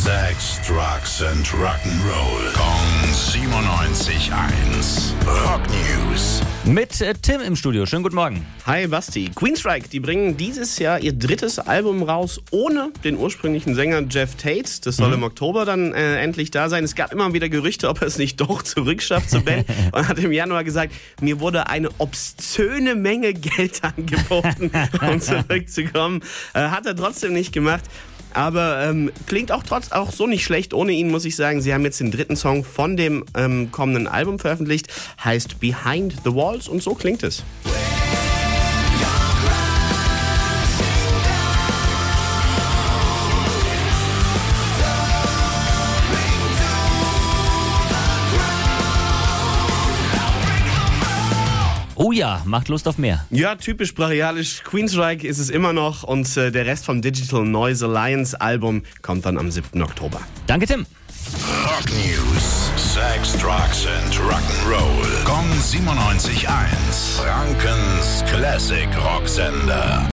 Sex, Drugs and Rock'n'Roll. Kong 97.1. Rock News. Mit äh, Tim im Studio. Schönen guten Morgen. Hi Basti. Queenstrike, die bringen dieses Jahr ihr drittes Album raus ohne den ursprünglichen Sänger Jeff Tate. Das soll im Oktober dann äh, endlich da sein. Es gab immer wieder Gerüchte, ob er es nicht doch zurückschafft zur Band und hat im Januar gesagt, mir wurde eine obszöne Menge Geld angeboten, um zurückzukommen. Äh, hat er trotzdem nicht gemacht. Aber ähm, klingt auch trotz auch so nicht schlecht ohne ihn, muss ich sagen. Sie haben jetzt den dritten Song von dem ähm, kommenden Album veröffentlicht, heißt Behind the Walls und so klingt es. Oh ja, macht Lust auf mehr. Ja, typisch brachialisch. Queenstrike ist es immer noch und äh, der Rest vom Digital Noise Alliance Album kommt dann am 7. Oktober. Danke, Tim. Rock News. Sex, Drugs and Rock'n'Roll. Kong 97.1. Frankens Classic Rocksender.